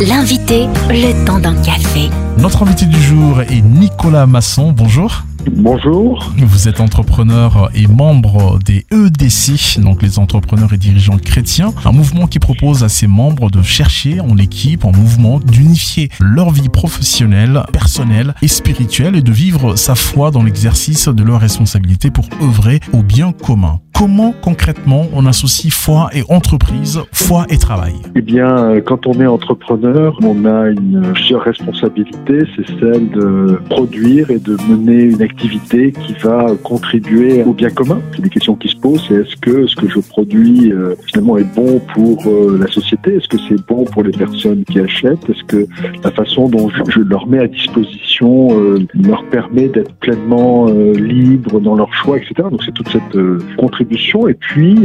L'invité, le temps d'un café. Notre invité du jour est Nicolas Masson. Bonjour. Bonjour. Vous êtes entrepreneur et membre des EDC, donc les entrepreneurs et dirigeants chrétiens, un mouvement qui propose à ses membres de chercher en équipe, en mouvement, d'unifier leur vie professionnelle, personnelle et spirituelle et de vivre sa foi dans l'exercice de leurs responsabilités pour œuvrer au bien commun. Comment concrètement on associe foi et entreprise, foi et travail? Eh bien, quand on est entrepreneur, on a une responsabilité, c'est celle de produire et de mener une activité qui va contribuer au bien commun. C'est des questions qui C'est est-ce que ce que je produis euh, finalement est bon pour euh, la société? Est-ce que c'est bon pour les personnes qui achètent? Est-ce que la façon dont je, leur mets à disposition euh, leur permet d'être pleinement libres dans leur choix, etc. Donc c'est toute cette contribution. Et puis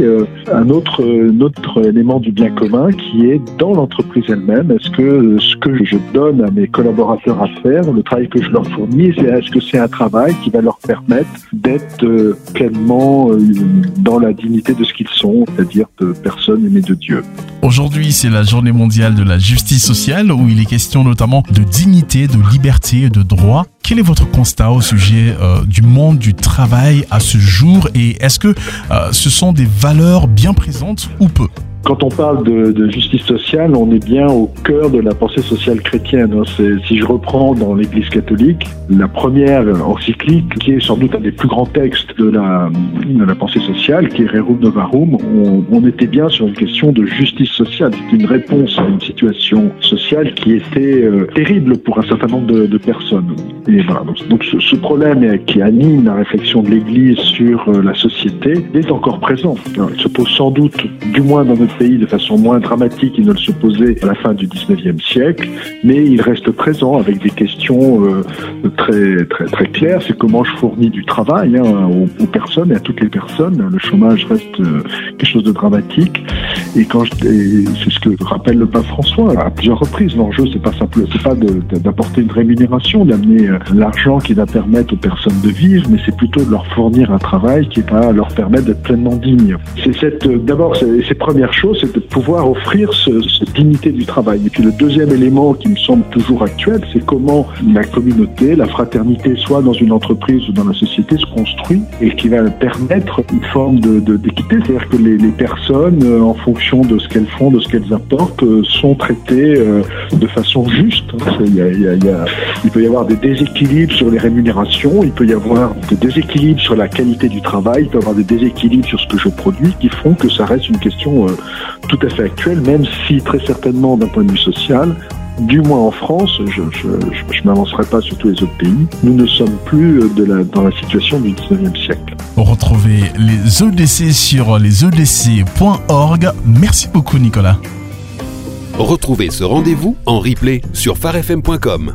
un autre, autre élément du bien commun qui est dans l'entreprise elle-même. Est-ce que ce que je donne à mes collaborateurs à faire, le travail que je leur fournis, est-ce que c'est un travail qui va leur permettre d'être pleinement dans la dignité de ce qu'ils sont, c'est-à-dire de personnes aimées de Dieu. Aujourd'hui, c'est la journée mondiale de la justice sociale où il est question notamment de dignité, de liberté de droit. Quel est votre constat au sujet euh, du monde du travail à ce jour et est-ce que ce sont des valeurs bien présentes ou peu? Quand on parle de, justice sociale, on est bien au cœur de la pensée sociale chrétienne. Hein. Si je reprends dans l'Église catholique, la première encyclique, qui est sans doute un des plus grands textes de la, pensée sociale, qui est Rerum Novarum, on, était bien sur une question de justice sociale. C'était une réponse à une situation sociale qui était euh, terrible pour un certain nombre de, personnes. Et voilà, donc, ce, problème qui anime la réflexion de l'Église sur euh, la société est encore présent. Il se pose sans doute, du moins dans notre de façon moins dramatique qu'il ne le se posait à la fin du 19e siècle, mais il reste présent avec des questions euh, très, très, très claires. C'est comment je fournis du travail hein, aux, aux, personnes et à toutes les personnes. Le chômage reste euh, quelque chose de dramatique. Et quand c'est ce que rappelle le pape François à plusieurs reprises. L'enjeu, c'est pas simple, c'est pas d'apporter une rémunération, d'amener euh, l'argent qui va permettre aux personnes de vivre, mais c'est plutôt de leur fournir un travail qui va leur permettre d'être pleinement dignes. C'est cette, d'abord, ces premières choses c'est de pouvoir offrir ce, cette dignité du travail. Et puis le deuxième élément qui me semble toujours actuel, c'est comment la communauté, la fraternité, soit dans une entreprise ou dans la société, se construit et qui va permettre une forme de, d'équité, c'est-à-dire que les, les personnes, euh, en fonction de ce qu'elles font, de ce qu'elles apportent, euh, sont traitées euh, de façon juste. Il, peut y avoir des déséquilibres sur les rémunérations, il peut y avoir des déséquilibres sur la qualité du travail, il peut y avoir des déséquilibres sur ce que je produis qui font que ça reste une question tout à fait actuel, même si très certainement d'un point de vue social, du moins en France, je ne m'avancerai pas sur tous les autres pays, nous ne sommes plus de la, dans la situation du 19e siècle. Retrouvez les EDC sur lesedc.org. Merci beaucoup Nicolas. Retrouvez ce rendez-vous en replay sur farfm.com.